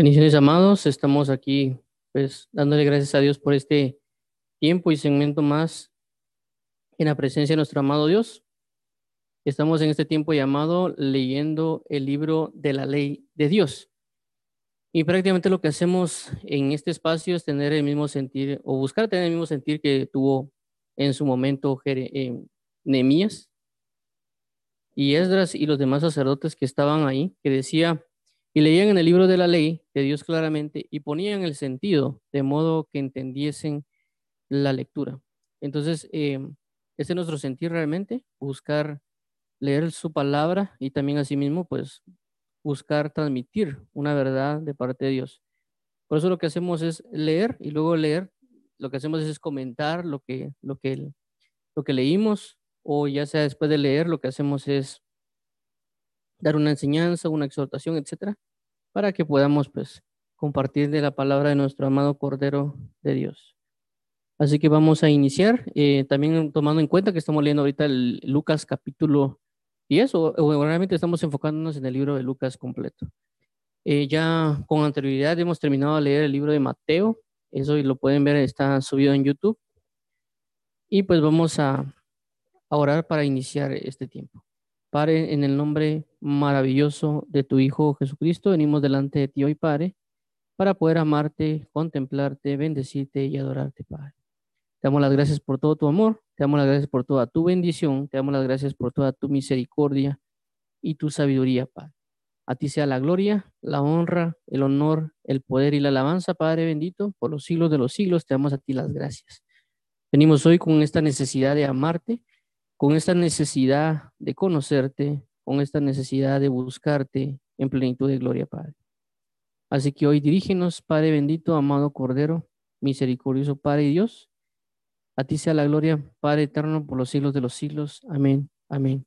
Bendiciones, amados. Estamos aquí, pues, dándole gracias a Dios por este tiempo y segmento más en la presencia de nuestro amado Dios. Estamos en este tiempo llamado leyendo el libro de la ley de Dios. Y prácticamente lo que hacemos en este espacio es tener el mismo sentir o buscar tener el mismo sentir que tuvo en su momento eh, Nehemías y Esdras y los demás sacerdotes que estaban ahí, que decía, y leían en el libro de la ley de Dios claramente y ponían el sentido de modo que entendiesen la lectura. Entonces, eh, ese es nuestro sentir realmente, buscar leer su palabra y también asimismo, pues, buscar transmitir una verdad de parte de Dios. Por eso lo que hacemos es leer y luego leer, lo que hacemos es comentar lo que, lo que, lo que leímos o ya sea después de leer, lo que hacemos es dar una enseñanza, una exhortación, etcétera, para que podamos pues compartir de la palabra de nuestro amado Cordero de Dios. Así que vamos a iniciar, eh, también tomando en cuenta que estamos leyendo ahorita el Lucas capítulo 10, o, o realmente estamos enfocándonos en el libro de Lucas completo. Eh, ya con anterioridad hemos terminado de leer el libro de Mateo, eso lo pueden ver, está subido en YouTube. Y pues vamos a, a orar para iniciar este tiempo. Padre, en el nombre maravilloso de tu Hijo Jesucristo, venimos delante de ti hoy, Padre, para poder amarte, contemplarte, bendecirte y adorarte, Padre. Te damos las gracias por todo tu amor, te damos las gracias por toda tu bendición, te damos las gracias por toda tu misericordia y tu sabiduría, Padre. A ti sea la gloria, la honra, el honor, el poder y la alabanza, Padre bendito, por los siglos de los siglos, te damos a ti las gracias. Venimos hoy con esta necesidad de amarte, con esta necesidad de conocerte, con esta necesidad de buscarte en plenitud de gloria, Padre. Así que hoy dirígenos, Padre bendito, amado Cordero, misericordioso Padre y Dios. A ti sea la gloria, Padre eterno, por los siglos de los siglos. Amén, amén.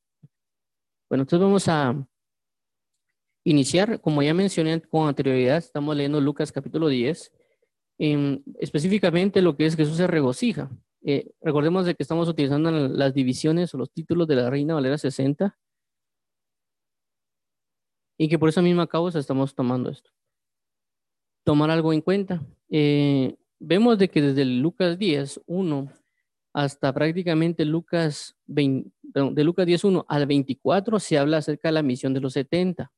Bueno, entonces vamos a iniciar, como ya mencioné con anterioridad, estamos leyendo Lucas capítulo 10, específicamente lo que es Jesús se regocija. Eh, recordemos de que estamos utilizando las divisiones o los títulos de la Reina Valera 60 y que por esa misma causa estamos tomando esto. Tomar algo en cuenta. Eh, vemos de que desde Lucas 10, 1 hasta prácticamente Lucas 20, de Lucas 10, 1 al 24 se habla acerca de la misión de los 70.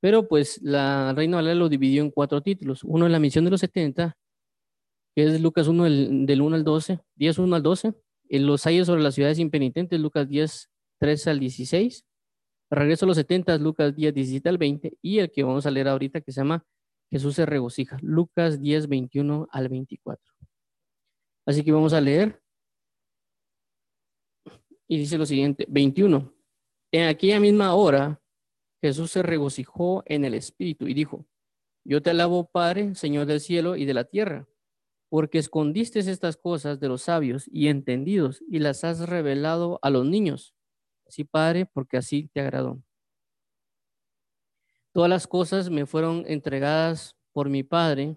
Pero pues la Reina Valera lo dividió en cuatro títulos. Uno es la misión de los 70, que es Lucas 1 del, 1 al 12, 10, 1 al 12. En los ayos sobre las ciudades impenitentes, Lucas 10, 13 al 16. Regreso a los 70, Lucas 10, 17 al 20. Y el que vamos a leer ahorita que se llama Jesús se regocija, Lucas 10, 21 al 24. Así que vamos a leer. Y dice lo siguiente, 21. En aquella misma hora, Jesús se regocijó en el Espíritu y dijo, yo te alabo, Padre, Señor del cielo y de la tierra porque escondiste estas cosas de los sabios y entendidos y las has revelado a los niños. Sí, Padre, porque así te agradó. Todas las cosas me fueron entregadas por mi Padre,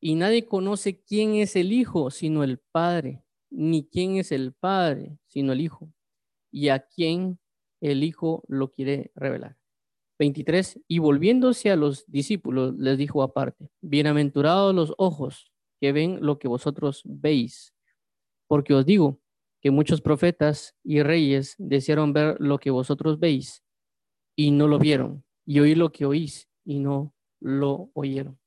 y nadie conoce quién es el Hijo sino el Padre, ni quién es el Padre sino el Hijo, y a quién el Hijo lo quiere revelar. 23. Y volviéndose a los discípulos, les dijo aparte, bienaventurados los ojos que ven lo que vosotros veis. Porque os digo que muchos profetas y reyes desearon ver lo que vosotros veis y no lo vieron, y oír lo que oís y no lo oyeron.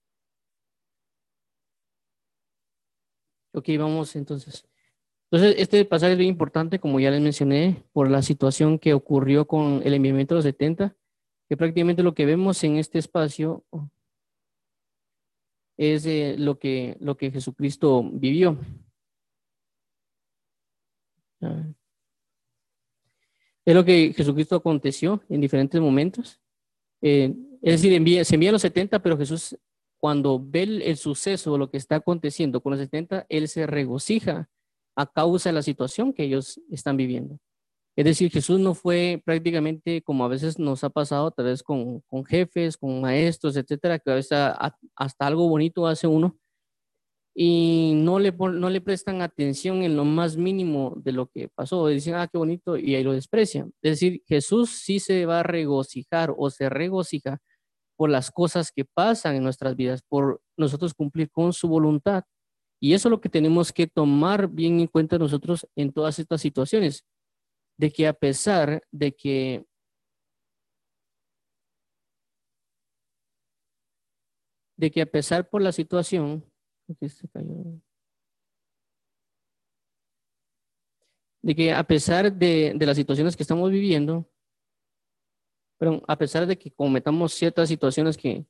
Ok, vamos entonces. Entonces, este pasaje es bien importante, como ya les mencioné, por la situación que ocurrió con el enviamiento de los 70, que prácticamente lo que vemos en este espacio es lo, que, lo que Jesucristo vivió. Es lo que Jesucristo aconteció en diferentes momentos. Eh, es decir, envía, se envía los 70, pero Jesús, cuando ve el, el suceso, lo que está aconteciendo con los 70, Él se regocija a causa de la situación que ellos están viviendo. Es decir, Jesús no fue prácticamente como a veces nos ha pasado, tal vez con, con jefes, con maestros, etcétera, que a veces hasta algo bonito hace uno y no le, no le prestan atención en lo más mínimo de lo que pasó. Dicen, ah, qué bonito, y ahí lo desprecian. Es decir, Jesús sí se va a regocijar o se regocija por las cosas que pasan en nuestras vidas, por nosotros cumplir con su voluntad. Y eso es lo que tenemos que tomar bien en cuenta nosotros en todas estas situaciones, de que a pesar de que de que a pesar por la situación, de que a pesar de, de las situaciones que estamos viviendo, pero a pesar de que cometamos ciertas situaciones que,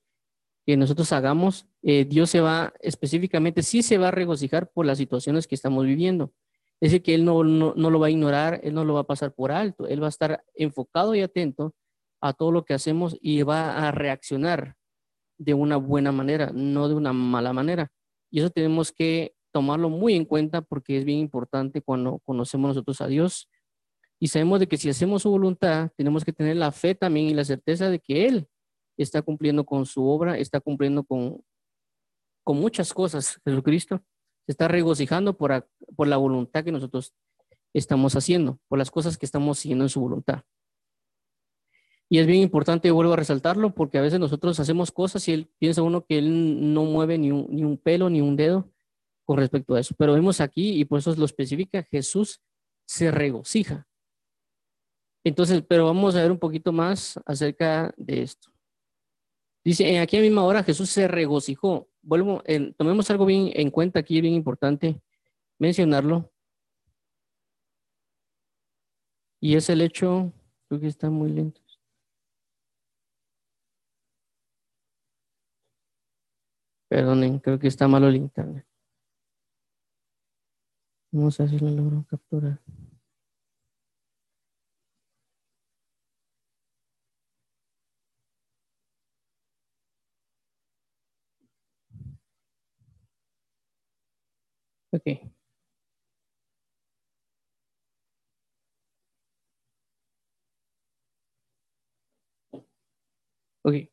que nosotros hagamos, eh, Dios se va específicamente, sí se va a regocijar por las situaciones que estamos viviendo. Es decir, que Él no, no, no, lo va a ignorar, Él no lo va a pasar por alto, Él va a estar enfocado y atento a todo lo que hacemos y va a reaccionar de una buena manera, no de una mala manera. Y eso tenemos que tomarlo muy en cuenta porque es bien importante cuando conocemos nosotros a Dios y sabemos de que si hacemos su voluntad, tenemos que tener la fe también y la certeza de que Él está cumpliendo con su obra, está cumpliendo con, con muchas cosas. Jesucristo está regocijando por, por la voluntad que nosotros estamos haciendo, por las cosas que estamos siguiendo en su voluntad. Y es bien importante, vuelvo a resaltarlo, porque a veces nosotros hacemos cosas y él piensa uno que él no mueve ni un, ni un pelo, ni un dedo con respecto a eso. Pero vemos aquí, y por eso lo especifica, Jesús se regocija. Entonces, pero vamos a ver un poquito más acerca de esto. Dice, en aquella misma hora Jesús se regocijó. Vuelvo, tomemos algo bien en cuenta aquí, bien importante mencionarlo. Y es el hecho, creo que está muy lento. Perdonen, creo que está malo el internet. Vamos a ver si lo logro capturar. Ok. Ok.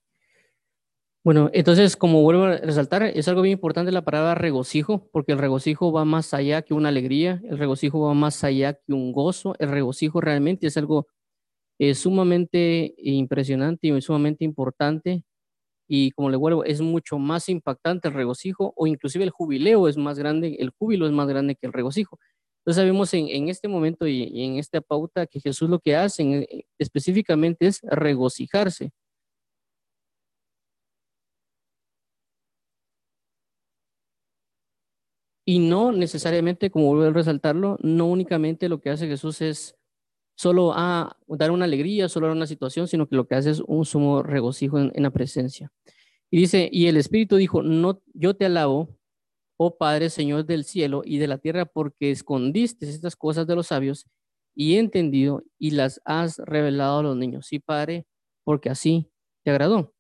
Bueno, entonces, como vuelvo a resaltar, es algo bien importante la palabra regocijo, porque el regocijo va más allá que una alegría, el regocijo va más allá que un gozo, el regocijo realmente es algo eh, sumamente impresionante y sumamente importante y como le vuelvo, es mucho más impactante el regocijo o inclusive el jubileo es más grande, el júbilo es más grande que el regocijo. Entonces sabemos en, este momento y, en esta pauta que Jesús lo que hace eh, específicamente es regocijarse. Y no necesariamente, como vuelvo a resaltarlo, no únicamente lo que hace Jesús es solo a dar una alegría, solo dar una situación, sino que lo que hace es un sumo regocijo en, la presencia. Y dice, y el Espíritu dijo, no, yo te alabo, oh Padre, Señor del cielo y de la tierra, porque escondiste estas cosas de los sabios y he entendido y las has revelado a los niños. Sí, Padre, porque así te agradó.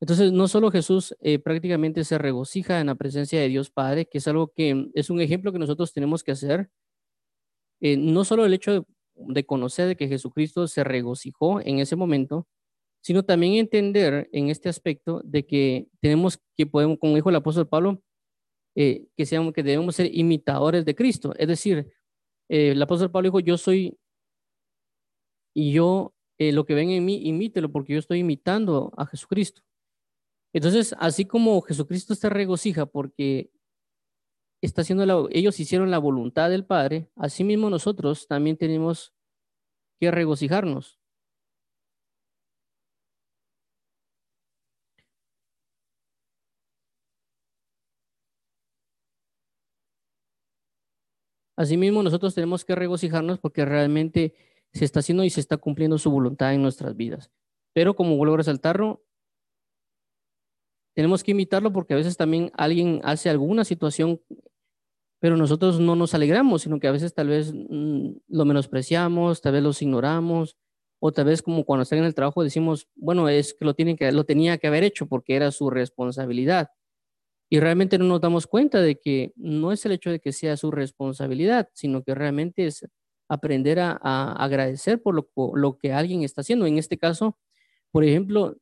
Entonces, no solo Jesús eh, prácticamente se regocija en la presencia de Dios Padre, que es algo que es un ejemplo que nosotros tenemos que hacer, eh, no solo el hecho de de conocer de que Jesucristo se regocijó en ese momento, sino también entender en este aspecto de que tenemos que podemos, como dijo el apóstol Pablo, eh, que seamos que debemos ser imitadores de Cristo. Es decir, eh, el apóstol Pablo dijo, yo soy y yo eh, lo que ven en mí, imítelo porque yo estoy imitando a Jesucristo. Entonces, así como Jesucristo se regocija porque está haciendo ellos hicieron la voluntad del Padre, asimismo nosotros también tenemos que regocijarnos. Asimismo, nosotros tenemos que regocijarnos porque realmente se está haciendo y se está cumpliendo su voluntad en nuestras vidas. Pero como vuelvo a resaltarlo, tenemos que imitarlo porque a veces también alguien hace alguna situación pero nosotros no nos alegramos, sino que a veces tal vez mm, lo menospreciamos, tal vez los ignoramos, o tal vez como cuando están en el trabajo decimos, bueno, es que lo, tienen que lo tenía que haber hecho porque era su responsabilidad. Y realmente no nos damos cuenta de que no es el hecho de que sea su responsabilidad, sino que realmente es aprender a, agradecer por lo, lo, que alguien está haciendo. En este caso, por ejemplo,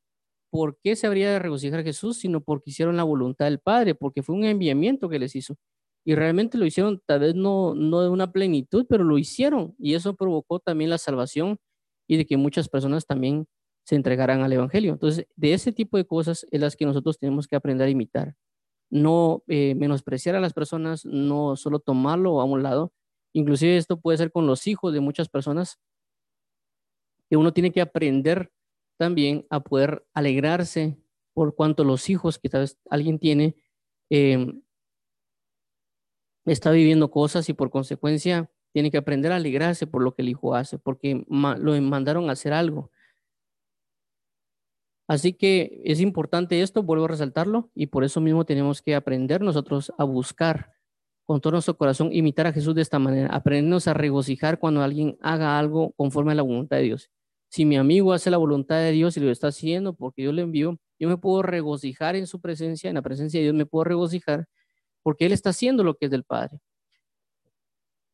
¿por qué se habría de regocijar Jesús? Sino porque hicieron la voluntad del Padre, porque fue un enviamiento que les hizo y realmente lo hicieron, tal vez no, no de una plenitud, pero lo hicieron y eso provocó también la salvación y de que muchas personas también se entregarán al Evangelio. Entonces, de ese tipo de cosas es las que nosotros tenemos que aprender a imitar. No eh, menospreciar a las personas, no solo tomarlo a un lado. Inclusive esto puede ser con los hijos de muchas personas, que uno tiene que aprender también a poder alegrarse por cuanto los hijos que tal vez alguien tiene eh, está viviendo cosas y por consecuencia tiene que aprender a alegrarse por lo que el hijo hace, porque lo mandaron a hacer algo. Así que es importante esto, vuelvo a resaltarlo, y por eso mismo tenemos que aprender nosotros a buscar con todo nuestro corazón, imitar a Jesús de esta manera, aprendernos a regocijar cuando alguien haga algo conforme a la voluntad de Dios. Si mi amigo hace la voluntad de Dios y lo está haciendo porque yo le envío, yo me puedo regocijar en su presencia, en la presencia de Dios me puedo regocijar porque Él está haciendo lo que es del Padre.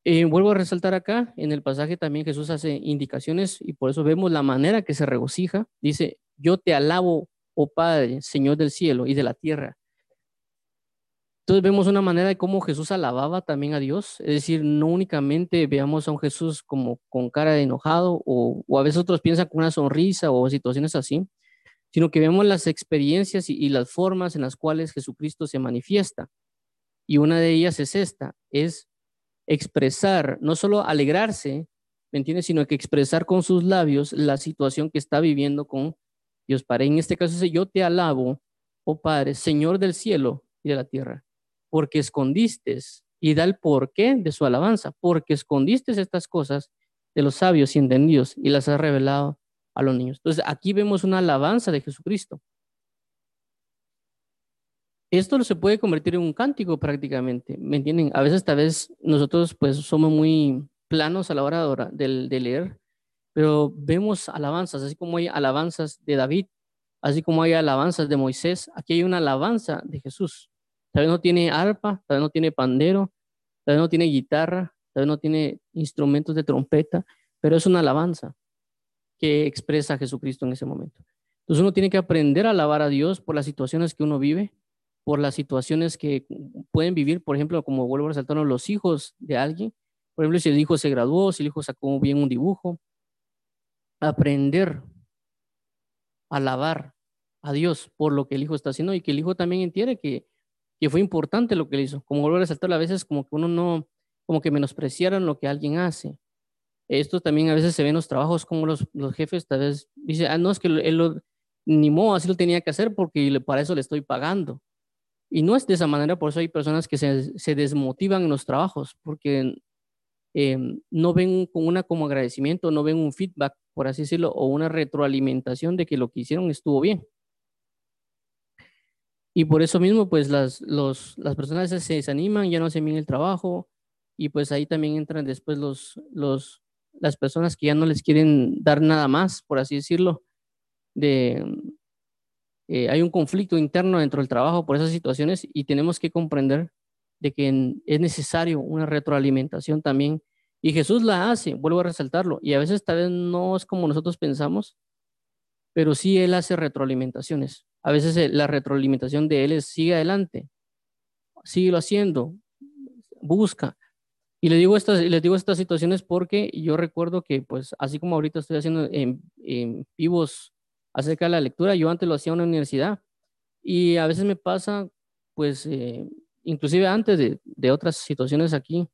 Eh, vuelvo a resaltar acá, en el pasaje también Jesús hace indicaciones y por eso vemos la manera que se regocija. Dice, yo te alabo, oh Padre, Señor del cielo y de la tierra. Entonces vemos una manera de cómo Jesús alababa también a Dios, es decir, no únicamente veamos a un Jesús como con cara de enojado o, a veces otros piensan con una sonrisa o situaciones así, sino que vemos las experiencias y las formas en las cuales Jesucristo se manifiesta. Y una de ellas es esta, es expresar, no solo alegrarse, ¿me entiendes? Sino que expresar con sus labios la situación que está viviendo con Dios Padre. En este caso dice, yo te alabo, oh Padre, Señor del cielo y de la tierra, porque escondiste y da el porqué de su alabanza, porque escondiste estas cosas de los sabios y entendidos y las has revelado a los niños. Entonces aquí vemos una alabanza de Jesucristo. Esto se puede convertir en un cántico prácticamente, ¿me entienden? A veces tal vez nosotros pues somos muy planos a la hora de, leer, pero vemos alabanzas, así como hay alabanzas de David, así como hay alabanzas de Moisés, aquí hay una alabanza de Jesús. Tal vez no tiene arpa, tal vez no tiene pandero, tal vez no tiene guitarra, tal vez no tiene instrumentos de trompeta, pero es una alabanza que expresa a Jesucristo en ese momento. Entonces uno tiene que aprender a alabar a Dios por las situaciones que uno vive, por las situaciones que pueden vivir, por ejemplo, como vuelvo a resaltar, los hijos de alguien, por ejemplo, si el hijo se graduó, si el hijo sacó bien un dibujo, aprender a alabar a Dios por lo que el hijo está haciendo y que el hijo también entiende que, que fue importante lo que él hizo. Como vuelvo a resaltar, a veces como que uno no, como que menospreciaron lo que alguien hace. Esto también a veces se ve en los trabajos como los, los jefes tal vez dicen, ah, no, es que él lo, ni modo, así lo tenía que hacer porque para eso le estoy pagando. Y no es de esa manera, por eso hay personas que se, se desmotivan en los trabajos, porque eh, no ven con una como agradecimiento, no ven un feedback, por así decirlo, o una retroalimentación de que lo que hicieron estuvo bien. Y por eso mismo, pues las, los, las personas se desaniman, ya no hacen bien el trabajo, y pues ahí también entran después los, los, las personas que ya no les quieren dar nada más, por así decirlo, de, eh, hay un conflicto interno dentro del trabajo por esas situaciones y tenemos que comprender de que es necesario una retroalimentación también. Y Jesús la hace, vuelvo a resaltarlo, y a veces tal vez no es como nosotros pensamos, pero sí Él hace retroalimentaciones. A veces eh, la retroalimentación de Él es sigue adelante, sigue haciendo, busca. Y le digo estas, les digo estas situaciones porque yo recuerdo que, pues, así como ahorita estoy haciendo en, en vivos acerca de la lectura. Yo antes lo hacía en la universidad y a veces me pasa, pues, eh, inclusive antes de, de, otras situaciones aquí,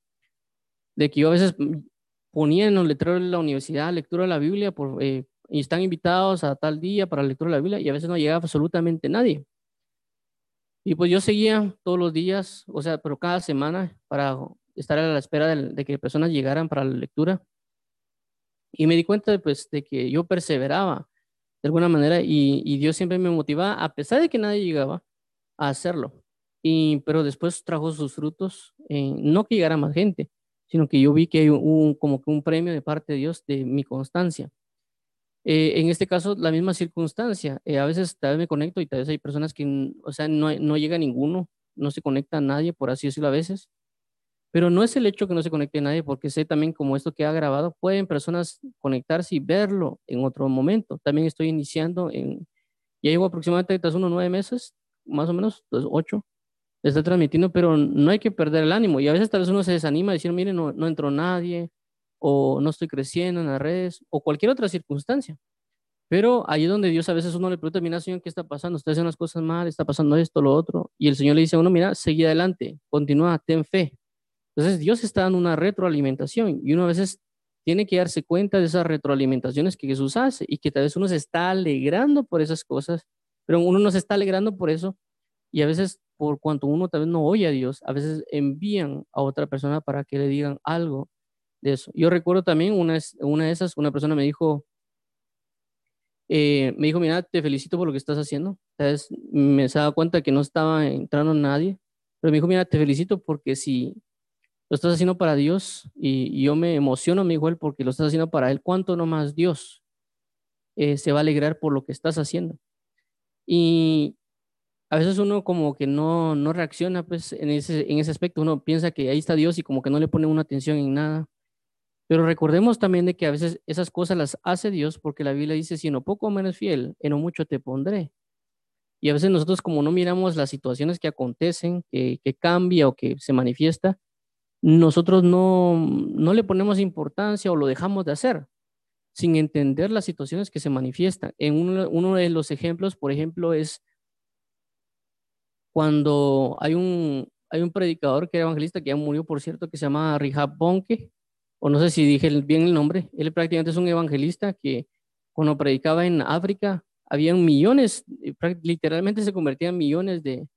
de que yo a veces ponía en los letreros de la universidad lectura de la Biblia por, eh, y están invitados a tal día para lectura de la Biblia y a veces no llegaba absolutamente nadie. Y pues yo seguía todos los días, o sea, pero cada semana para estar a la espera de, de que personas llegaran para la lectura. Y me di cuenta pues, de que yo perseveraba de alguna manera y, Dios siempre me motivaba, a pesar de que nadie llegaba, a hacerlo. Y, pero después trajo sus frutos, no que llegara más gente, sino que yo vi que hay un, como que un premio de parte de Dios de mi constancia. Eh, en este caso, la misma circunstancia. Eh, a veces tal vez me conecto y tal vez hay personas que, o sea, no, no llega ninguno, no se conecta a nadie, por así decirlo a veces. Pero no es el hecho que no se conecte nadie, porque sé también como esto que ha grabado, pueden personas conectarse y verlo en otro momento. También estoy iniciando en, ya llevo aproximadamente tras unos nueve meses, más o menos, dos, ocho, está transmitiendo, pero no hay que perder el ánimo. Y a veces tal vez uno se desanima a decir, mire, no, entró nadie, o no estoy creciendo en las redes, o cualquier otra circunstancia. Pero ahí es donde Dios a veces uno le pregunta, mira, Señor, ¿qué está pasando? Usted hace unas cosas mal, está pasando esto, lo otro. Y el Señor le dice a uno, mira, sigue adelante, continúa, ten fe. Entonces Dios está dando una retroalimentación y uno a veces tiene que darse cuenta de esas retroalimentaciones que Jesús hace y que tal vez uno se está alegrando por esas cosas, pero uno no se está alegrando por eso y a veces por cuanto uno tal vez no oye a Dios, a veces envían a otra persona para que le digan algo de eso. Yo recuerdo también una, una de esas, una persona me dijo, eh, me dijo, mira, te felicito por lo que estás haciendo. Entonces, me se dado cuenta que no estaba entrando nadie, pero me dijo, mira, te felicito porque si lo estás haciendo para Dios y, yo me emociono, él, porque lo estás haciendo para Él, ¿cuánto nomás Dios eh, se va a alegrar por lo que estás haciendo? Y a veces uno como que no, no reacciona pues en ese, en ese aspecto, uno piensa que ahí está Dios y como que no le pone una atención en nada. Pero recordemos también de que a veces esas cosas las hace Dios porque la Biblia dice, si en lo poco menos fiel, en lo mucho te pondré. Y a veces nosotros como no miramos las situaciones que acontecen, que, que cambia o que se manifiesta, nosotros no, no le ponemos importancia o lo dejamos de hacer sin entender las situaciones que se manifiestan. En uno, de los ejemplos, por ejemplo, es cuando hay un, hay un predicador que era evangelista, que ya murió, por cierto, que se llama Rihab Bonke, o no sé si dije bien el nombre, él prácticamente es un evangelista que cuando predicaba en África, había millones, eh, literalmente se convertían millones de,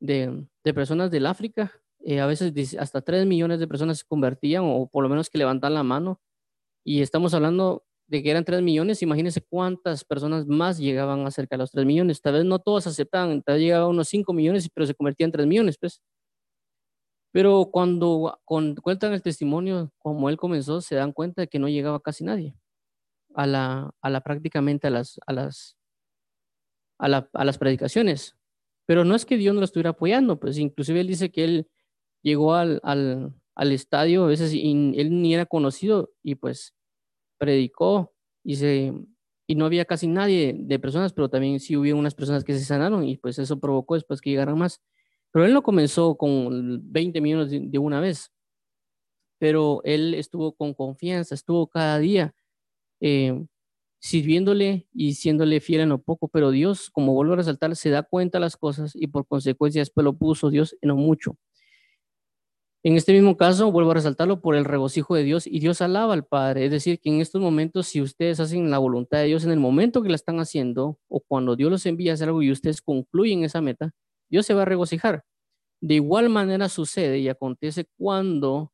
de, personas del África, eh, a veces hasta tres millones de personas se convertían o por lo menos que levantan la mano, y estamos hablando de que eran tres millones, imagínense cuántas personas más llegaban a cerca de los tres millones, tal vez no todos aceptaban, tal vez llegaban unos cinco millones, pero se convertían en tres millones, pues. Pero cuando cuentan el testimonio, como él comenzó, se dan cuenta de que no llegaba casi nadie a la, a la prácticamente a las, a las, a, las predicaciones. Pero no es que Dios no lo estuviera apoyando, pues inclusive él dice que él llegó al, al, al estadio, a veces él ni era conocido y pues predicó y, se, y no había casi nadie de personas, pero también sí hubo unas personas que se sanaron y pues eso provocó después que llegaran más. Pero él no comenzó con 20 millones de, una vez, pero él estuvo con confianza, estuvo cada día eh, sirviéndole y siéndole fiel en lo poco, pero Dios, como vuelvo a resaltar, se da cuenta de las cosas y por consecuencia después lo puso Dios en lo mucho. En este mismo caso, vuelvo a resaltarlo por el regocijo de Dios y Dios alaba al Padre. Es decir, que en estos momentos, si ustedes hacen la voluntad de Dios en el momento que la están haciendo o cuando Dios los envía a hacer algo y ustedes concluyen esa meta, Dios se va a regocijar. De igual manera sucede y acontece cuando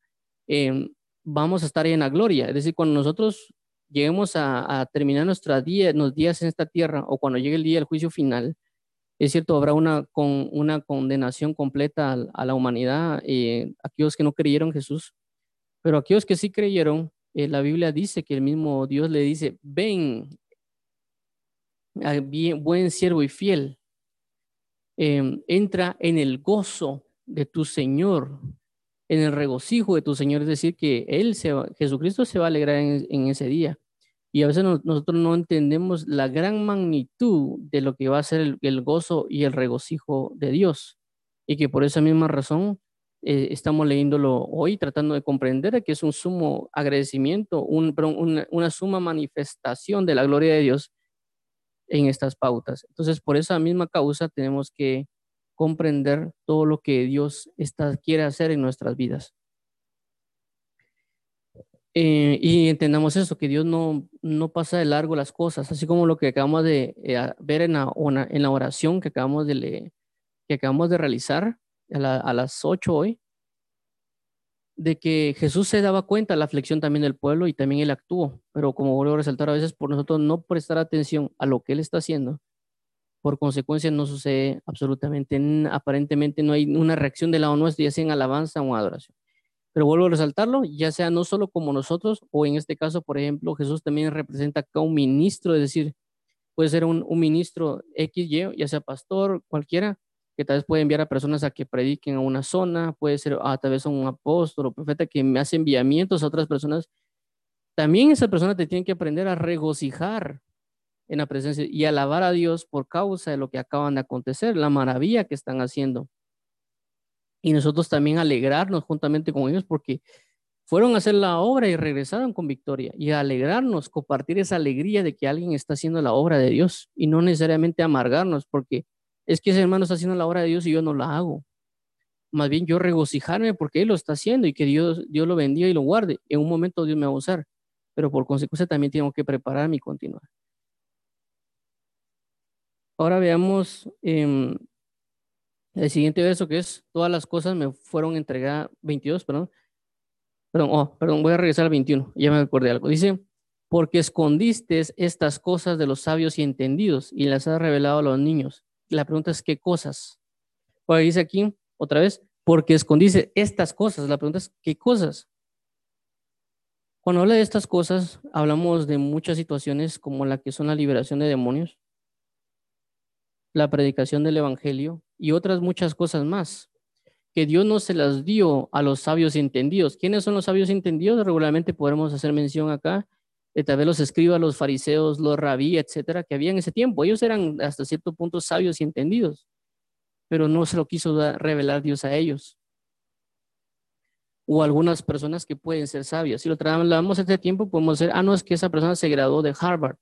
em, vamos a estar en la gloria. Es decir, cuando nosotros lleguemos a, terminar nuestros días, días en esta tierra o cuando llegue el día del juicio final, es cierto, habrá una, con, una condenación completa a, la humanidad, eh, aquellos que no creyeron Jesús, pero aquellos que sí creyeron, eh, la Biblia dice que el mismo Dios le dice, ven, bien, buen siervo y fiel, Em, entra en el gozo de tu Señor, en el regocijo de tu Señor, es decir, que Él, se Jesucristo se va a alegrar en, ese día. Y a veces nosotros no entendemos la gran magnitud de lo que va a ser el, gozo y el regocijo de Dios. Y que por esa misma razón eh, estamos leyéndolo hoy, tratando de comprender que es un sumo agradecimiento, un, una suma manifestación de la gloria de Dios en estas pautas. Entonces, por esa misma causa tenemos que comprender todo lo que Dios está, quiere hacer en nuestras vidas. Eh, y entendamos eso, que Dios no, no pasa de largo las cosas, así como lo que acabamos de eh, ver en la, en la oración que acabamos de, leer, que acabamos de realizar a, a las 8 hoy de que Jesús se daba cuenta de la aflicción también del pueblo y también él actuó, pero como vuelvo a resaltar a veces por nosotros no prestar atención a lo que él está haciendo, por consecuencia no sucede absolutamente, aparentemente no hay una reacción del lado nuestro, ya sea en alabanza o adoración. Pero vuelvo a resaltarlo, ya sea no solo como nosotros, o en este caso, por ejemplo, Jesús también representa acá un ministro, es decir, puede ser un, un ministro XY, ya sea pastor, cualquiera, que tal vez puede enviar a personas a que prediquen a una zona, puede ser a través de un apóstol o profeta que me hace enviamientos a otras personas. También esa persona te tiene que aprender a regocijar en la presencia y alabar a Dios por causa de lo que acaban de acontecer, la maravilla que están haciendo. Y nosotros también alegrarnos juntamente con ellos porque fueron a hacer la obra y regresaron con victoria y alegrarnos, compartir esa alegría de que alguien está haciendo la obra de Dios y no necesariamente amargarnos porque es que ese hermano está haciendo la obra de Dios y yo no la hago. Más bien yo regocijarme porque él lo está haciendo y que Dios, Dios lo bendiga y lo guarde. En un momento Dios me va a usar, pero por consecuencia también tengo que prepararme y continuar. Ahora veamos em, el siguiente verso que es, todas las cosas me fueron entregadas, 22, perdón, perdón, oh, perdón, voy a regresar al 21, ya me acordé algo. Dice, porque escondiste estas cosas de los sabios y entendidos y las has revelado a los niños. La pregunta es, ¿qué cosas? Pues dice aquí, otra vez, porque escondiste estas cosas. La pregunta es, ¿qué cosas? Cuando habla de estas cosas, hablamos de muchas situaciones como la que son la liberación de demonios, la predicación del Evangelio y otras muchas cosas más, que Dios no se las dio a los sabios entendidos. ¿Quiénes son los sabios entendidos? Regularmente podemos hacer mención acá de tal vez los escribas, los fariseos, los rabí, etcétera, que había en ese tiempo. Ellos eran hasta cierto punto sabios y entendidos, pero no se lo quiso revelar Dios a ellos. O algunas personas que pueden ser sabias. Si lo trasladamos a este tiempo, podemos decir, ah, no, es que esa persona se graduó de Harvard,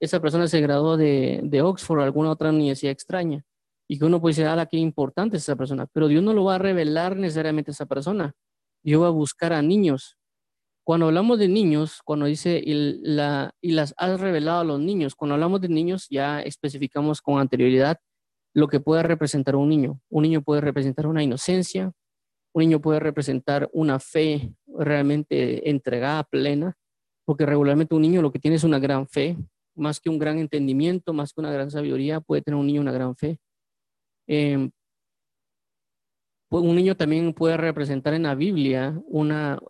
esa persona se graduó de, de Oxford o alguna otra universidad extraña. Y que uno puede decir, ah, qué importante es esa persona. Pero Dios no lo va a revelar necesariamente a esa persona. Dios va a buscar a niños. Cuando hablamos de niños, cuando dice y, la, y las has revelado a los niños, cuando hablamos de niños ya especificamos con anterioridad lo que puede representar un niño. Un niño puede representar una inocencia, un niño puede representar una fe realmente entregada, plena, porque regularmente un niño lo que tiene es una gran fe, más que un gran entendimiento, más que una gran sabiduría, puede tener un niño una gran fe. Pues, un niño también puede representar en la Biblia una,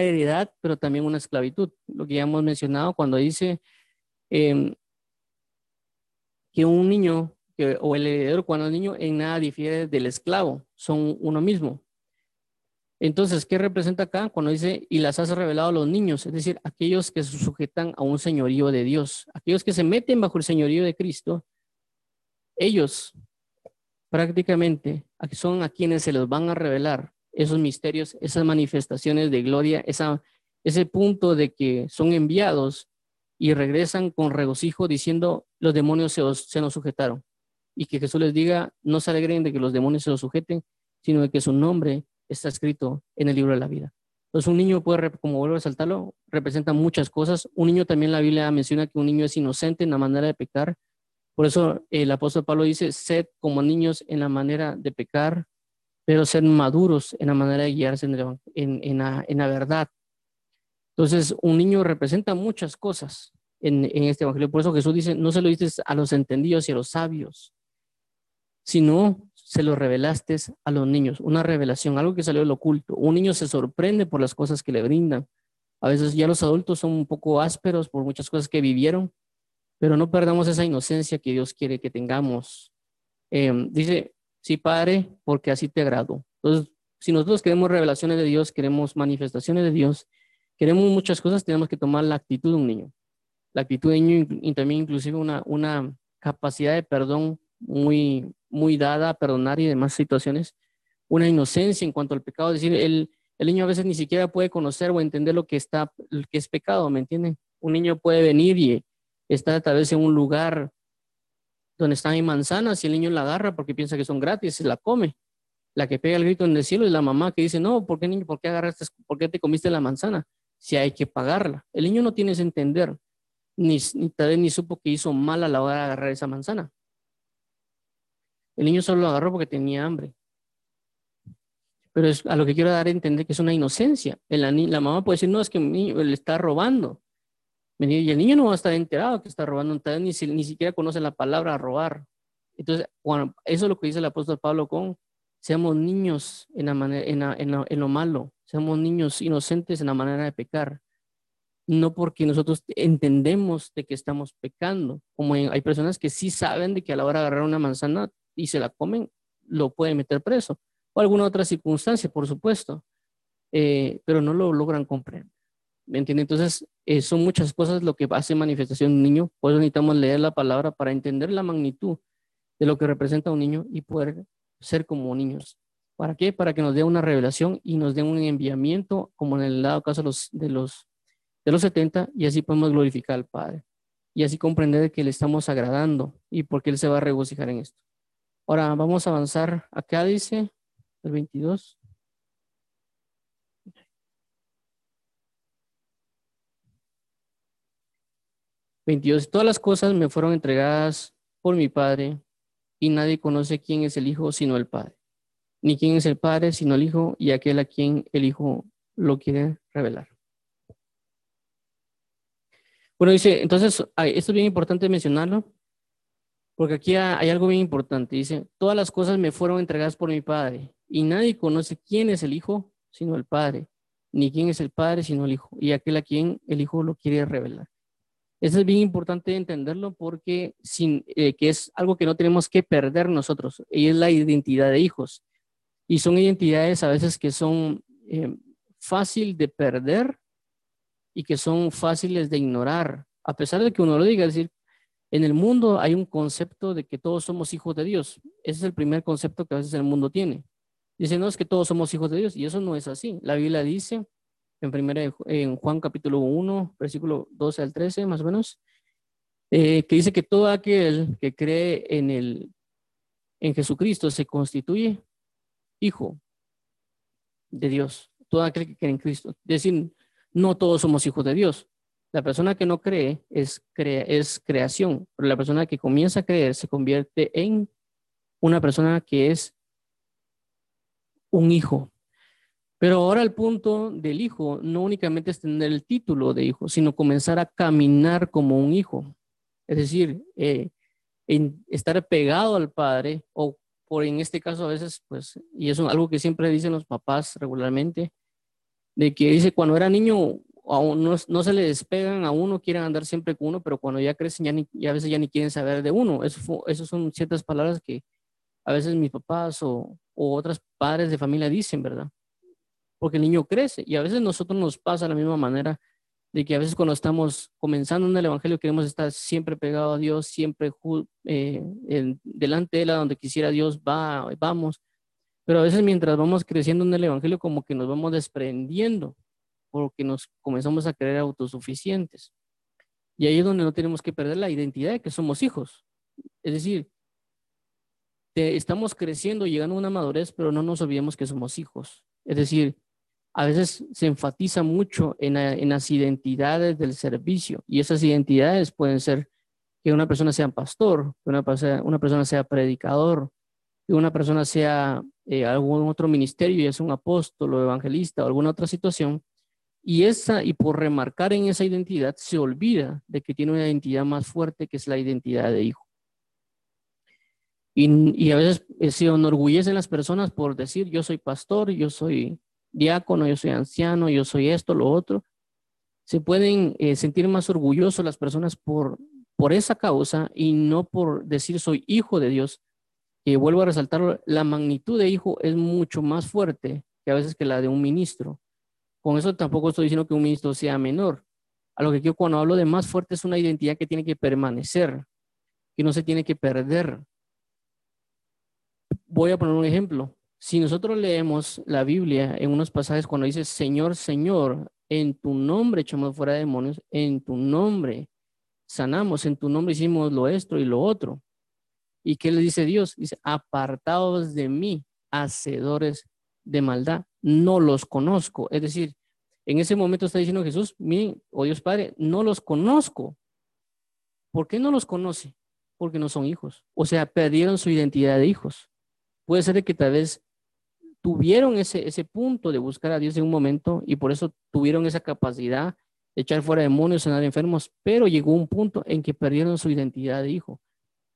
heredad, pero también una esclavitud. Lo que ya hemos mencionado cuando dice em, que un niño o el heredero, cuando el niño en nada difiere del esclavo, son uno mismo. Entonces, ¿qué representa acá cuando dice, y las has revelado a los niños? Es decir, aquellos que se sujetan a un señorío de Dios, aquellos que se meten bajo el señorío de Cristo, ellos prácticamente son a quienes se les van a revelar esos misterios, esas manifestaciones de gloria, esa, ese punto de que son enviados y regresan con regocijo diciendo, los demonios se, se nos sujetaron. Y que Jesús les diga, no se alegren de que los demonios se los sujeten, sino de que su nombre está escrito en el libro de la vida. Entonces un niño puede, como vuelvo a saltarlo, representa muchas cosas. Un niño también la Biblia menciona que un niño es inocente en la manera de pecar. Por eso el apóstol Pablo dice, sed como niños en la manera de pecar, pero ser maduros en la manera de guiarse en, en, la, verdad. Entonces un niño representa muchas cosas en, en este evangelio. Por eso Jesús dice, no se lo dices a los entendidos y a los sabios, sino se lo revelaste a los niños, una revelación, algo que salió del oculto. Un niño se sorprende por las cosas que le brindan. A veces ya los adultos son un poco ásperos por muchas cosas que vivieron, pero no perdamos esa inocencia que Dios quiere que tengamos. Em, dice, sí, Padre, porque así te agrado. Entonces, si nosotros queremos revelaciones de Dios, queremos manifestaciones de Dios, queremos muchas cosas, tenemos que tomar la actitud de un niño. La actitud de niño y también inclusive una, una capacidad de perdón muy, muy dada a perdonar y demás situaciones, una inocencia en cuanto al pecado, es decir, el, el niño a veces ni siquiera puede conocer o entender lo que está, que es pecado, ¿me entienden? Un niño puede venir y está tal vez en un lugar donde están hay manzanas y el niño la agarra porque piensa que son gratis, se la come. La que pega el grito en el cielo es la mamá que dice, no, ¿por qué niño? ¿Por qué agarraste? ¿Por qué te comiste la manzana? Si hay que pagarla. El niño no tiene ese entender, ni, ni tal vez ni supo que hizo mal a la hora de agarrar esa manzana. El niño solo lo agarró porque tenía hambre. Pero es a lo que quiero dar a entender que es una inocencia. La, la mamá puede decir, no, es que mi niño le está robando. Y el niño no va a estar enterado que está robando, ni, ni siquiera conoce la palabra robar. Entonces, eso es lo que dice el apóstol Pablo con, seamos niños en, en, lo malo, seamos niños inocentes en la manera de pecar. No porque nosotros entendemos de que estamos pecando, como hay personas que sí saben de que a la hora de agarrar una manzana y se la comen, lo pueden meter preso. O alguna otra circunstancia, por supuesto, eh, pero no lo logran comprender. ¿Me entienden? Entonces, eh, son muchas cosas lo que hace manifestación un niño. Por eso necesitamos leer la palabra para entender la magnitud de lo que representa un niño y poder ser como niños. ¿Para qué? Para que nos dé una revelación y nos dé un enviamiento, como en el dado caso de los, de los, de los 70, y así podemos glorificar al Padre. Y así comprender que le estamos agradando y porque Él se va a regocijar en esto. Ahora vamos a avanzar. Acá dice el 22. Veintidós. Todas las cosas me fueron entregadas por mi Padre y nadie conoce quién es el Hijo sino el Padre ni quién es el Padre, sino el Hijo y aquel a quien el Hijo lo quiere revelar. Bueno, dice, entonces, esto es bien importante mencionarlo, porque aquí hay algo bien importante. Dice, todas las cosas me fueron entregadas por mi Padre, y nadie conoce quién es el Hijo, sino el Padre, ni quién es el Padre, sino el Hijo, y aquel a quien el Hijo lo quiere revelar. Eso es bien importante entenderlo porque sin, eh, que es algo que no tenemos que perder nosotros, y es la identidad de hijos. Y son identidades a veces que son eh, fácil de perder y que son fáciles de ignorar, a pesar de que uno lo diga, decir, en el mundo hay un concepto de que todos somos hijos de Dios. Ese es el primer concepto que a veces el mundo tiene. Dice, no, es que todos somos hijos de Dios, y eso no es así. La Biblia dice, en, primera, Juan capítulo 1, versículo 12 al 13, más o menos, eh, que dice que todo aquel que cree en, el, en Jesucristo se constituye hijo de Dios, todo aquel que cree en Cristo. Es decir, no todos somos hijos de Dios. La persona que no cree es, es creación, pero la persona que comienza a creer se convierte en una persona que es un hijo. Pero ahora el punto del hijo no únicamente es tener el título de hijo, sino comenzar a caminar como un hijo. Es decir, eh, estar pegado al Padre o por en este caso a veces, pues, y eso es algo que siempre dicen los papás regularmente, de que dice cuando era niño no, no, se le despegan a uno, quieren andar siempre con uno, pero cuando ya crecen ya, ni, a veces ya ni quieren saber de uno. Eso, eso son ciertas palabras que a veces mis papás o, o otros padres de familia dicen, ¿verdad? Porque el niño crece y a veces nosotros nos pasa de la misma manera de que a veces cuando estamos comenzando en el Evangelio queremos estar siempre pegado a Dios, siempre eh, delante de Él, a donde quisiera Dios, va, vamos. Pero a veces mientras vamos creciendo en el Evangelio como que nos vamos desprendiendo porque nos comenzamos a creer autosuficientes. Y ahí es donde no tenemos que perder la identidad de que somos hijos. Es decir, estamos creciendo, llegando a una madurez, pero no nos olvidemos que somos hijos. Es decir, a veces se enfatiza mucho en, las identidades del servicio y esas identidades pueden ser que una persona sea pastor, que una, una persona sea predicador, que una persona sea eh, algún otro ministerio, ya sea un apóstol o evangelista o alguna otra situación. Y esa, y por remarcar en esa identidad, se olvida de que tiene una identidad más fuerte que es la identidad de hijo. Y, y a veces eh, se enorgullecen las personas por decir, yo soy pastor, yo soy diácono, yo soy anciano, yo soy esto, lo otro. Se pueden eh, sentir más orgullosos las personas por, por esa causa y no por decir soy hijo de Dios. Que vuelvo a resaltar, la magnitud de hijo es mucho más fuerte que a veces que la de un ministro. Con eso tampoco estoy diciendo que un ministro sea menor. A lo que quiero cuando hablo de más fuerte es una identidad que tiene que permanecer, que no se tiene que perder. Voy a poner un ejemplo. Si nosotros leemos la Biblia en unos pasajes cuando dice, Señor, Señor, en tu nombre echamos fuera demonios, en tu nombre sanamos, en tu nombre hicimos lo esto y lo otro. ¿Y qué le dice Dios? Dice, apartados de mí, hacedores de maldad, no los conozco. Es decir, en ese momento está diciendo Jesús, miren, oh Dios Padre, no los conozco. ¿Por qué no los conoce? Porque no son hijos. O sea, perdieron su identidad de hijos. Puede ser que tal vez tuvieron ese, ese punto de buscar a Dios en un momento y por eso tuvieron esa capacidad de echar fuera demonios, sanar enfermos, pero llegó un punto en que perdieron su identidad de hijo.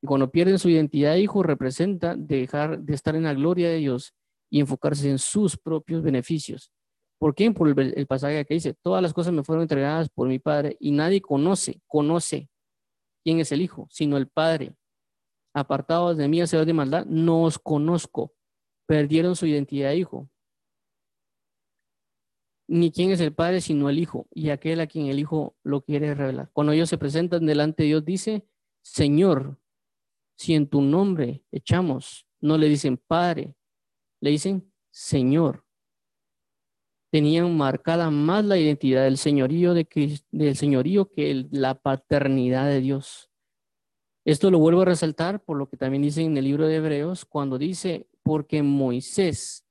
Y cuando pierden su identidad de hijo, representa dejar de estar en la gloria de Dios y enfocarse en sus propios beneficios. ¿Por qué? Por el, pasaje que dice, todas las cosas me fueron entregadas por mi Padre y nadie conoce, conoce quién es el Hijo, sino el Padre. Apartados de mí, hacedores de maldad, no os conozco perdieron su identidad de hijo. Ni quién es el padre, sino el hijo, y aquel a quien el hijo lo quiere revelar. Cuando ellos se presentan delante de Dios, dice, Señor, si en tu nombre echamos, no le dicen Padre, le dicen Señor. Tenían marcada más la identidad del señorío, de, del señorío que la paternidad de Dios. Esto lo vuelvo a resaltar por lo que también dice en el libro de Hebreos, cuando dice, porque Moisés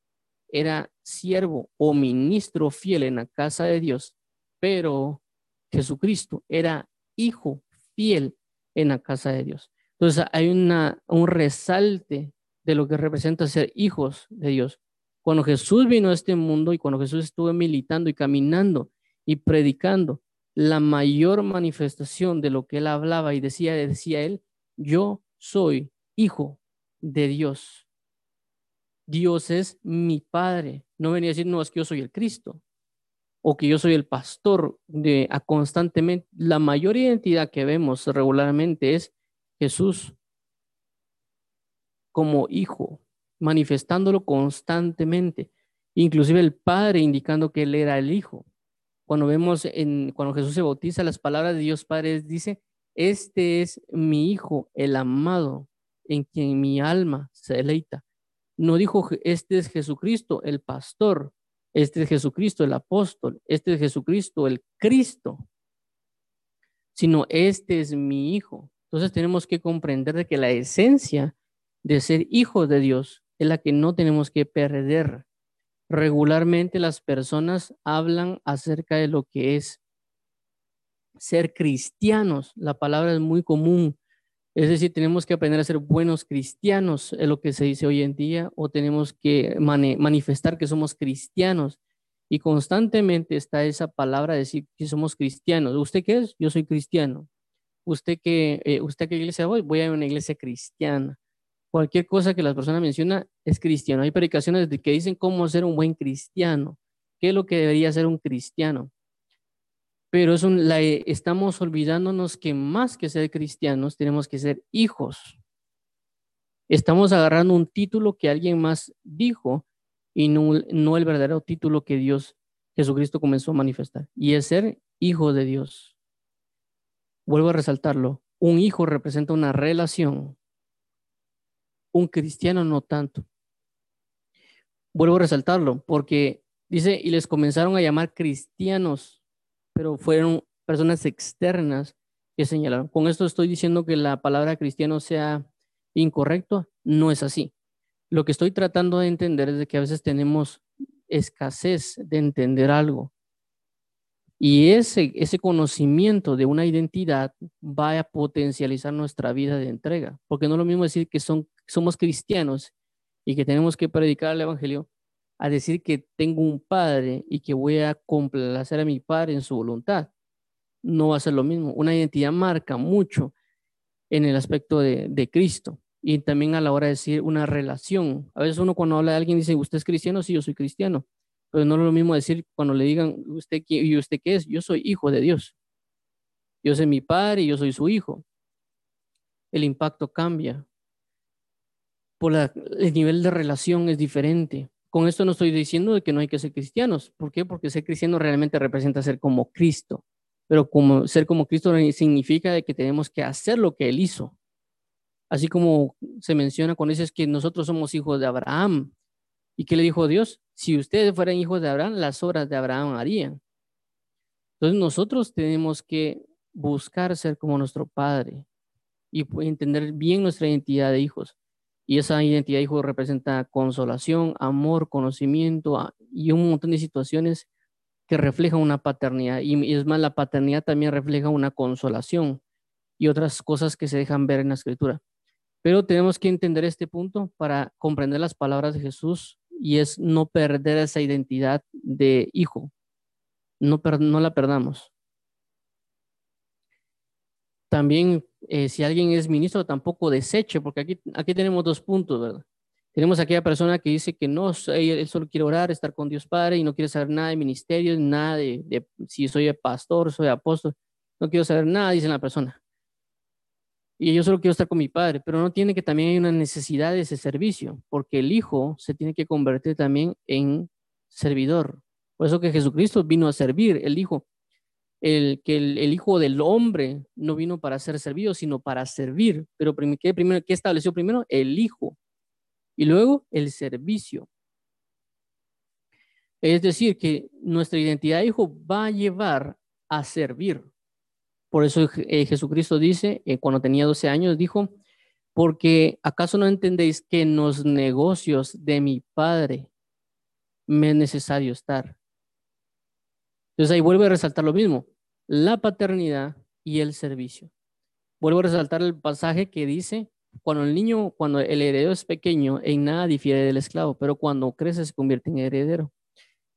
era siervo o ministro fiel en la casa de Dios, pero Jesucristo era hijo fiel en la casa de Dios. Entonces hay un resalte de lo que representa ser hijos de Dios. Cuando Jesús vino a este mundo y cuando Jesús estuvo militando y caminando y predicando, la mayor manifestación de lo que él hablaba y decía, decía él, yo soy hijo de Dios. Dios es mi padre. No venía a decir, no, es que yo soy el Cristo o que yo soy el pastor de a constantemente. La mayor identidad que vemos regularmente es Jesús como hijo, manifestándolo constantemente. Inclusive el Padre indicando que él era el hijo. Cuando vemos en cuando Jesús se bautiza, las palabras de Dios Padre dice, "Este es mi hijo, el amado, en quien mi alma se deleita." No dijo, "Este es Jesucristo, el pastor." Este es Jesucristo, el apóstol. Este es Jesucristo, el Cristo. Sino este es mi hijo. Entonces tenemos que comprender de que la esencia de ser hijos de Dios es la que no tenemos que perder. Regularmente las personas hablan acerca de lo que es ser cristianos. La palabra es muy común es decir, tenemos que aprender a ser buenos cristianos, es lo que se dice hoy en día, o tenemos que manifestar que somos cristianos. Y constantemente está esa palabra de decir que somos cristianos. ¿Usted qué es? Yo soy cristiano. ¿Usted qué, eh, usted qué iglesia voy? Voy a una iglesia cristiana. Cualquier cosa que la persona menciona es cristiano. Hay predicaciones que dicen cómo ser un buen cristiano. ¿Qué es lo que debería ser un cristiano? pero estamos olvidándonos que más que ser cristianos, tenemos que ser hijos. Estamos agarrando un título que alguien más dijo y no, no el verdadero título que Dios, Jesucristo comenzó a manifestar, y es ser hijo de Dios. Vuelvo a resaltarlo, un hijo representa una relación, un cristiano no tanto. Vuelvo a resaltarlo porque dice, y les comenzaron a llamar cristianos pero fueron personas externas que señalaron. Con esto estoy diciendo que la palabra cristiano sea incorrecto, no es así. Lo que estoy tratando de entender es de que a veces tenemos escasez de entender algo. Y ese, ese conocimiento de una identidad va a potencializar nuestra vida de entrega, porque no es lo mismo decir que son, somos cristianos y que tenemos que predicar el Evangelio a decir que tengo un padre y que voy a complacer a mi padre en su voluntad. No va a ser lo mismo. Una identidad marca mucho en el aspecto de, de Cristo y también a la hora de decir una relación. A veces uno cuando habla de alguien dice, ¿usted es cristiano? Sí, yo soy cristiano. Pero no es lo mismo decir cuando le digan, ¿usted y usted qué es? Yo soy hijo de Dios. Yo soy mi padre y yo soy su hijo. El impacto cambia. Por el nivel de relación es diferente. Con esto no estoy diciendo de que no hay que ser cristianos. ¿Por qué? Porque ser cristiano realmente representa ser como Cristo. Pero como ser como Cristo significa de que tenemos que hacer lo que Él hizo. Así como se menciona cuando dices que nosotros somos hijos de Abraham. ¿Y qué le dijo Dios? Si ustedes fueran hijos de Abraham, las obras de Abraham harían. Entonces nosotros tenemos que buscar ser como nuestro Padre y entender bien nuestra identidad de hijos. Y esa identidad de hijo representa consolación, amor, conocimiento y un montón de situaciones que reflejan una paternidad. Y es más, la paternidad también refleja una consolación y otras cosas que se dejan ver en la escritura. Pero tenemos que entender este punto para comprender las palabras de Jesús y es no perder esa identidad de hijo. No, no la perdamos. También eh, si alguien es ministro, tampoco deseche, porque aquí, aquí tenemos dos puntos, ¿verdad? Tenemos aquella persona que dice que no, él solo quiere orar, estar con Dios Padre y no quiere saber nada de ministerios, nada de, si soy pastor, soy apóstol, no quiero saber nada, dice la persona. Y yo solo quiero estar con mi Padre, pero no tiene que también hay una necesidad de ese servicio, porque el Hijo se tiene que convertir también en servidor. Por eso que Jesucristo vino a servir, el Hijo el, que el, Hijo del Hombre no vino para ser servido, sino para servir. Pero ¿qué, primero, ¿qué estableció primero? El Hijo. Y luego el servicio. Es decir, que nuestra identidad de hijo va a llevar a servir. Por eso eh, Jesucristo dice, eh, cuando tenía 12 años, dijo, porque acaso no entendéis que en los negocios de mi Padre me es necesario estar. Entonces ahí vuelve a resaltar lo mismo, la paternidad y el servicio. Vuelvo a resaltar el pasaje que dice, cuando el niño, cuando el heredero es pequeño, en nada difiere del esclavo, pero cuando crece se convierte en heredero.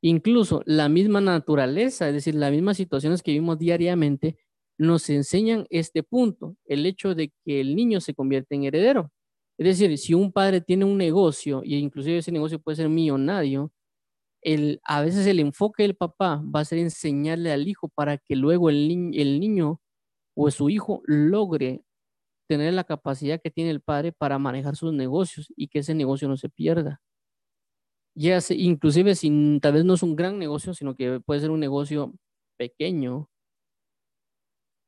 Incluso la misma naturaleza, es decir, las mismas situaciones que vivimos diariamente, nos enseñan este punto, el hecho de que el niño se convierte en heredero. Es decir, si un padre tiene un negocio, y inclusive ese negocio puede ser millonario, el, a veces el enfoque del papá va a ser enseñarle al hijo para que luego el, niño o su hijo logre tener la capacidad que tiene el padre para manejar sus negocios y que ese negocio no se pierda. Ya inclusive si tal vez no es un gran negocio, sino que puede ser un negocio pequeño,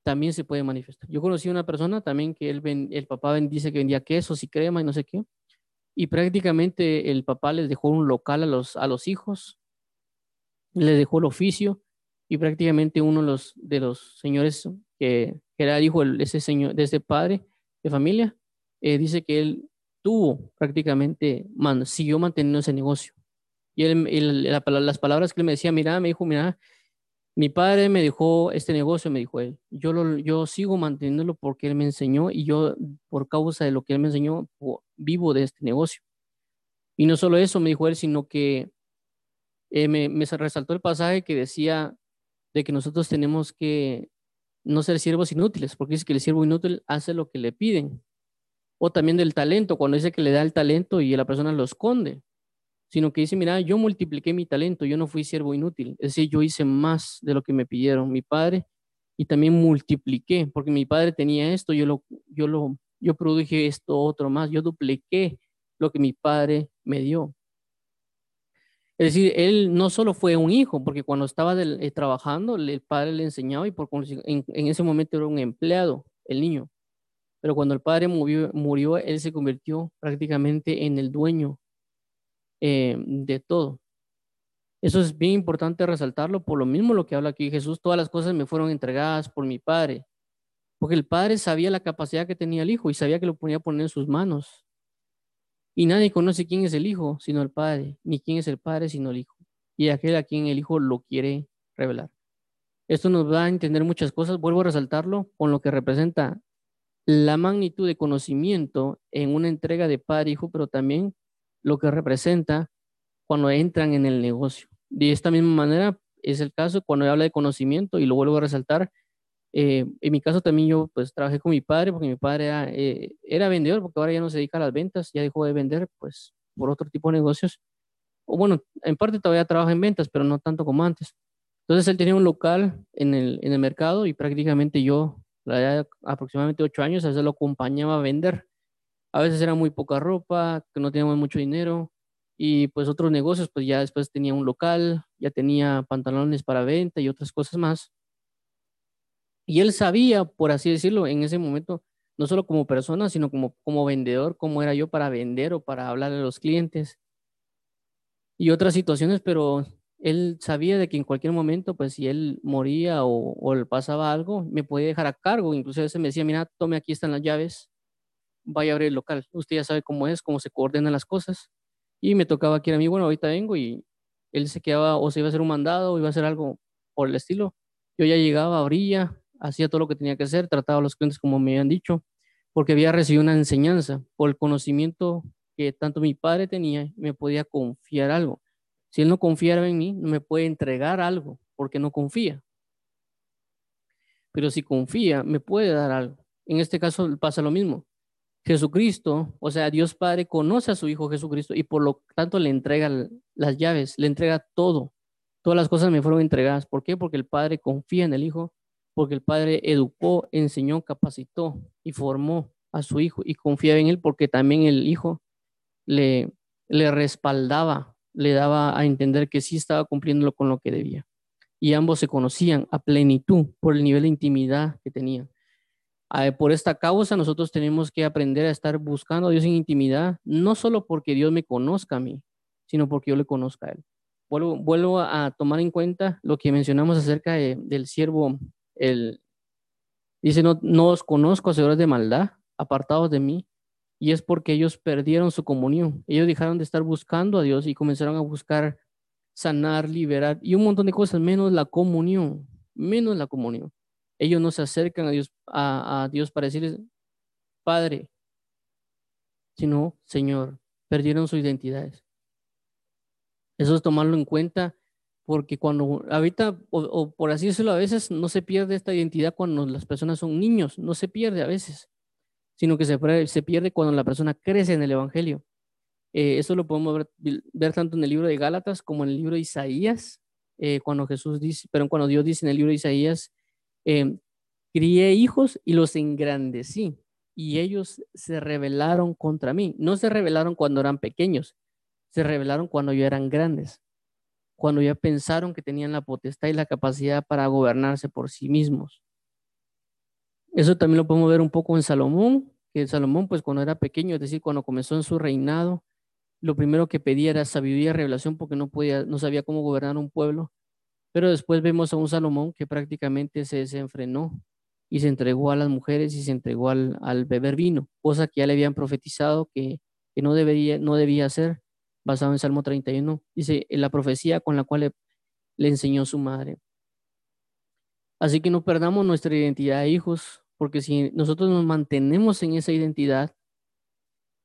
también se puede manifestar. Yo conocí a una persona también que él el papá dice que vendía quesos y crema y no sé qué, y prácticamente el papá les dejó un local a los, a los hijos, les dejó el oficio, y prácticamente uno de los, de los señores que, era hijo de ese, señor, de ese padre de familia, eh, dice que él tuvo prácticamente, man, siguió manteniendo ese negocio. Y él, las palabras que él me decía, mira, me dijo, mira, mi padre me dejó este negocio, me dijo él. Yo, lo, yo sigo manteniéndolo porque él me enseñó y yo, por causa de lo que él me enseñó, vivo de este negocio. Y no solo eso, me dijo él, sino que eh, me, me resaltó el pasaje que decía de que nosotros tenemos que no ser siervos inútiles, porque dice que el siervo inútil hace lo que le piden. O también del talento, cuando dice que le da el talento y la persona lo esconde sino que dice, mira, yo multipliqué mi talento, yo no fui siervo inútil, es decir, yo hice más de lo que me pidieron mi padre y también multipliqué, porque mi padre tenía esto, yo lo, yo lo, yo produje esto otro más, yo dupliqué lo que mi padre me dio. Es decir, él no solo fue un hijo, porque cuando estaba eh, trabajando, el padre le enseñaba y por, en, en, ese momento era un empleado, el niño. Pero cuando el padre murió, murió, él se convirtió prácticamente en el dueño eh, de todo. Eso es bien importante resaltarlo, por lo mismo lo que habla aquí Jesús, todas las cosas me fueron entregadas por mi Padre, porque el Padre sabía la capacidad que tenía el Hijo y sabía que lo ponía a poner en sus manos. Y nadie conoce quién es el Hijo sino el Padre, ni quién es el Padre sino el Hijo, y aquel a quien el Hijo lo quiere revelar. Esto nos va a entender muchas cosas, vuelvo a resaltarlo, con lo que representa la magnitud de conocimiento en una entrega de Padre Hijo, pero también lo que representa cuando entran en el negocio. De esta misma manera es el caso cuando habla de conocimiento y lo vuelvo a resaltar. Eh, en mi caso también yo pues trabajé con mi padre porque mi padre era, eh, era vendedor porque ahora ya no se dedica a las ventas, ya dejó de vender pues por otro tipo de negocios. O bueno, en parte todavía trabaja en ventas, pero no tanto como antes. Entonces él tenía un local en el, en el mercado y prácticamente yo, la aproximadamente ocho años, a veces lo acompañaba a vender. A veces era muy poca ropa, que no teníamos mucho dinero y pues otros negocios, pues ya después tenía un local, ya tenía pantalones para venta y otras cosas más. Y él sabía, por así decirlo, en ese momento, no solo como persona, sino como, como vendedor, cómo era yo para vender o para hablar a los clientes y otras situaciones, pero él sabía de que en cualquier momento, pues si él moría o, o le pasaba algo, me podía dejar a cargo. Incluso a veces me decía, mira, tome aquí están las llaves, vaya a abrir el local. Usted ya sabe cómo es, cómo se coordinan las cosas. Y me tocaba aquí a mí, bueno, ahorita vengo y él se quedaba o se iba a hacer un mandado o iba a hacer algo por el estilo. Yo ya llegaba, abría, hacía todo lo que tenía que hacer, trataba a los clientes como me habían dicho, porque había recibido una enseñanza por el conocimiento que tanto mi padre tenía, me podía confiar algo. Si él no confiara en mí, no me puede entregar algo porque no confía. Pero si confía, me puede dar algo. En este caso pasa lo mismo. Jesucristo, o sea, Dios Padre conoce a su Hijo Jesucristo y por lo tanto le entrega las llaves, le entrega todo. Todas las cosas me fueron entregadas. ¿Por qué? Porque el Padre confía en el Hijo, porque el Padre educó, enseñó, capacitó y formó a su Hijo y confiaba en Él porque también el Hijo le, le respaldaba, le daba a entender que sí estaba cumpliéndolo con lo que debía. Y ambos se conocían a plenitud por el nivel de intimidad que tenían. Por esta causa nosotros tenemos que aprender a estar buscando a Dios en intimidad, no solo porque Dios me conozca a mí, sino porque yo le conozca a Él. vuelvo, a tomar en cuenta lo que mencionamos acerca del siervo, el, dice, no, no os conozco, señores de maldad, apartados de mí, y es porque ellos perdieron su comunión. Ellos dejaron de estar buscando a Dios y comenzaron a buscar sanar, liberar y un montón de cosas, menos la comunión, menos la comunión. Ellos no se acercan a Dios, a, Dios para decirles, Padre, sino Señor, perdieron sus identidades. Eso es tomarlo en cuenta porque cuando ahorita, o, por así decirlo, a veces no se pierde esta identidad cuando las personas son niños, no se pierde a veces, sino que se, se pierde cuando la persona crece en el Evangelio. Eh, eso lo podemos ver, tanto en el libro de Gálatas como en el libro de Isaías, eh, cuando Jesús dice, pero cuando Dios dice en el libro de Isaías, eh, crié hijos y los engrandecí, y ellos se rebelaron contra mí. No se rebelaron cuando eran pequeños, se rebelaron cuando ya eran grandes, cuando ya pensaron que tenían la potestad y la capacidad para gobernarse por sí mismos. Eso también lo podemos ver un poco en Salomón, que Salomón, pues cuando era pequeño, es decir, cuando comenzó en su reinado, lo primero que pedía era sabiduría y revelación porque no podía, no sabía cómo gobernar un pueblo. Pero después vemos a un Salomón que prácticamente se desenfrenó y se entregó a las mujeres y se entregó al, beber vino, cosa que ya le habían profetizado que, que no, debería, no debía hacer basado en Salmo 31. Dice, la profecía con la cual le, enseñó su madre. Así que no perdamos nuestra identidad hijos, porque si nosotros nos mantenemos en esa identidad,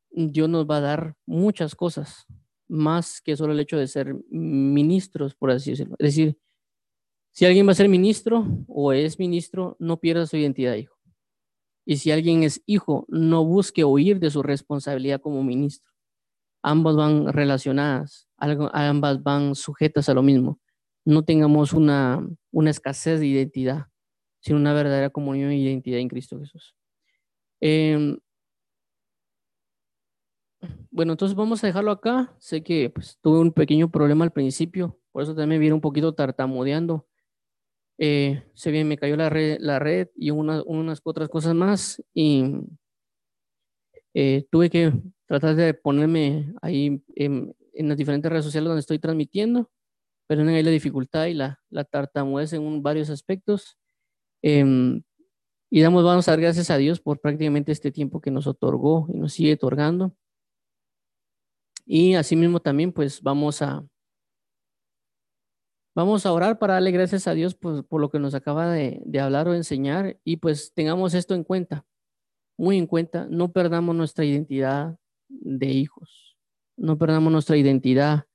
Dios nos va a dar muchas cosas, más que solo el hecho de ser ministros, por así decirlo. Es decir, si alguien va a ser ministro o es ministro, no pierda su identidad hijo. Y si alguien es hijo, no busque huir de su responsabilidad como ministro ambas van relacionadas, ambas van sujetas a lo mismo. No tengamos una, escasez de identidad, sino una verdadera comunión y identidad en Cristo Jesús. Em, bueno, entonces vamos a dejarlo acá. Sé que pues, tuve un pequeño problema al principio, por eso también me un poquito tartamudeando. Eh, se bien, me cayó la red, la red y unas otras cosas más y eh, tuve que tratar de ponerme ahí en, las diferentes redes sociales donde estoy transmitiendo, pero ahí la dificultad y la, la tartamudez en varios aspectos. Em, y damos, vamos a dar gracias a Dios por prácticamente este tiempo que nos otorgó y nos sigue otorgando. Y asimismo también, pues vamos a, vamos a orar para darle gracias a Dios por, por lo que nos acaba de, hablar o enseñar y pues tengamos esto en cuenta, muy en cuenta, no perdamos nuestra identidad, de hijos. No perdamos nuestra identidad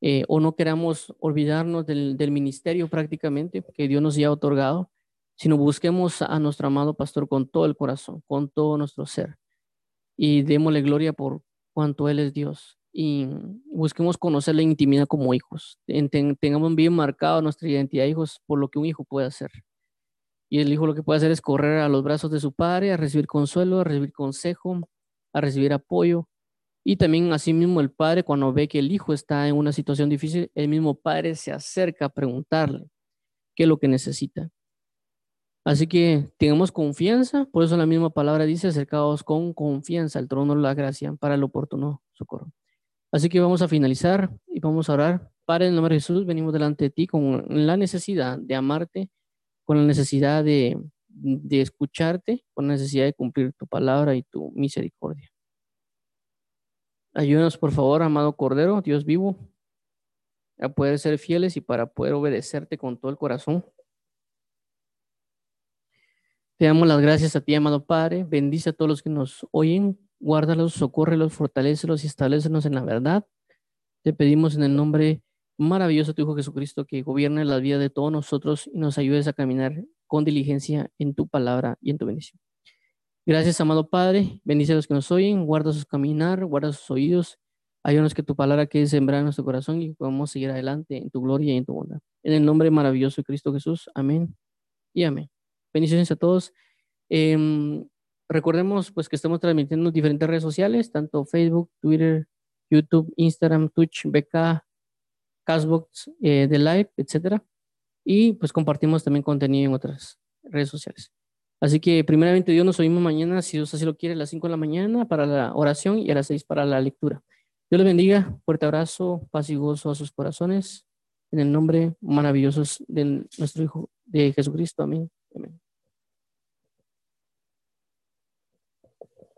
eh, o no queramos olvidarnos del, ministerio prácticamente que Dios nos ha otorgado, sino busquemos a nuestro amado pastor con todo el corazón, con todo nuestro ser y démosle gloria por cuanto Él es Dios y busquemos conocer la intimidad como hijos. Tengamos bien marcado nuestra identidad de hijos por lo que un hijo puede hacer. Y el hijo lo que puede hacer es correr a los brazos de su padre, a recibir consuelo, a recibir consejo, a recibir apoyo. Y también asimismo el padre cuando ve que el hijo está en una situación difícil, el mismo padre se acerca a preguntarle qué es lo que necesita. Así que tengamos confianza, por eso la misma palabra dice acercados con confianza al trono de la gracia para el oportuno socorro. Así que vamos a finalizar y vamos a orar. Padre, en el nombre de Jesús, venimos delante de ti con la necesidad de amarte, con la necesidad de de escucharte con necesidad de cumplir tu palabra y tu misericordia. Ayúdanos, por favor, amado Cordero, Dios vivo, a poder ser fieles y para poder obedecerte con todo el corazón. Te damos las gracias a ti, amado Padre. Bendice a todos los que nos oyen. Guárdalos, socórrelos, fortalecelos y establecenos en la verdad. Te pedimos en el nombre maravilloso de tu Hijo Jesucristo que gobierne la vida de todos nosotros y nos ayudes a caminar con diligencia en tu palabra y en tu bendición. Gracias, amado Padre. Bendice a los que nos oyen, guarda sus caminar, guarda sus oídos. Ayúdanos que tu palabra quede sembrada en nuestro corazón y podamos seguir adelante en tu gloria y en tu bondad. En el nombre maravilloso de Cristo Jesús. Amén y amén. Bendiciones a todos. Em, recordemos pues que estamos transmitiendo en diferentes redes sociales, tanto Facebook, Twitter, YouTube, Instagram, Twitch, BK, Castbox, eh, The Live, etcétera y pues compartimos también contenido en otras redes sociales. Así que primeramente Dios nos oímos mañana, si Dios así lo quiere, a las 5 de la mañana para la oración y a las 6 para la lectura. Dios les bendiga, fuerte abrazo, paz y gozo a sus corazones, en el nombre maravilloso de nuestro Hijo, de Jesucristo. Amén. Amén.